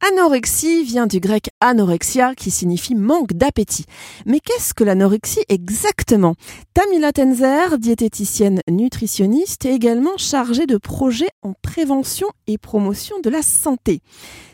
Anorexie vient du grec anorexia qui signifie manque d'appétit. Mais qu'est-ce que l'anorexie exactement? Tamila Tenzer, diététicienne nutritionniste, est également chargée de projets en prévention et promotion de la santé.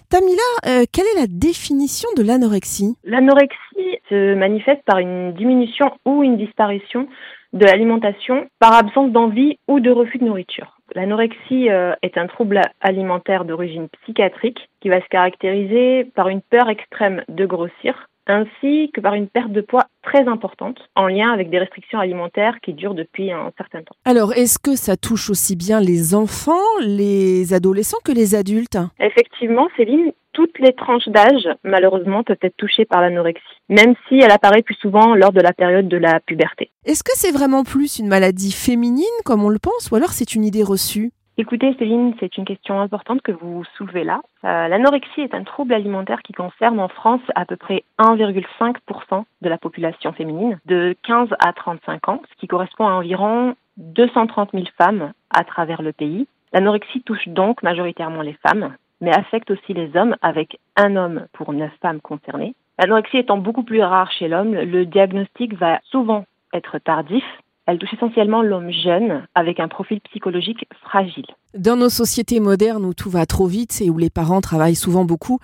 Tamila, euh, quelle est la définition de l'anorexie? L'anorexie se manifeste par une diminution ou une disparition de l'alimentation par absence d'envie ou de refus de nourriture. L'anorexie euh, est un trouble alimentaire d'origine psychiatrique qui va se caractériser par une peur extrême de grossir ainsi que par une perte de poids très importante en lien avec des restrictions alimentaires qui durent depuis un certain temps. Alors, est-ce que ça touche aussi bien les enfants, les adolescents que les adultes? Effectivement, Céline, toutes les tranches d'âge, malheureusement, peuvent être touchées par l'anorexie, même si elle apparaît plus souvent lors de la période de la puberté. Est-ce que c'est vraiment plus une maladie féminine, comme on le pense, ou alors c'est une idée reçue? Écoutez, Céline, c'est une question importante que vous soulevez là. Euh, l'anorexie est un trouble alimentaire qui concerne en France à peu près 1,5% de la population féminine de 15 à 35 ans, ce qui correspond à environ 230 000 femmes à travers le pays. L'anorexie touche donc majoritairement les femmes, mais affecte aussi les hommes avec un homme pour neuf femmes concernées. L'anorexie étant beaucoup plus rare chez l'homme, le diagnostic va souvent être tardif elle touche essentiellement l'homme jeune avec un profil psychologique fragile. Dans nos sociétés modernes où tout va trop vite et où les parents travaillent souvent beaucoup,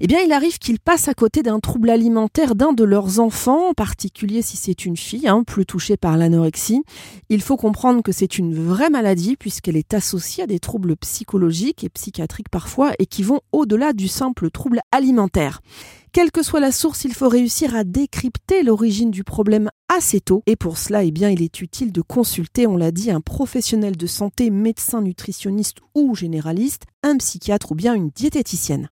eh bien, il arrive qu'ils passent à côté d'un trouble alimentaire d'un de leurs enfants, en particulier si c'est une fille, hein, plus touchée par l'anorexie. Il faut comprendre que c'est une vraie maladie puisqu'elle est associée à des troubles psychologiques et psychiatriques parfois et qui vont au-delà du simple trouble alimentaire. Quelle que soit la source, il faut réussir à décrypter l'origine du problème assez tôt. Et pour cela, eh bien, il est utile de consulter, on l'a dit, un professionnel de santé, médecin nutritionniste ou généraliste, un psychiatre ou bien une diététicienne.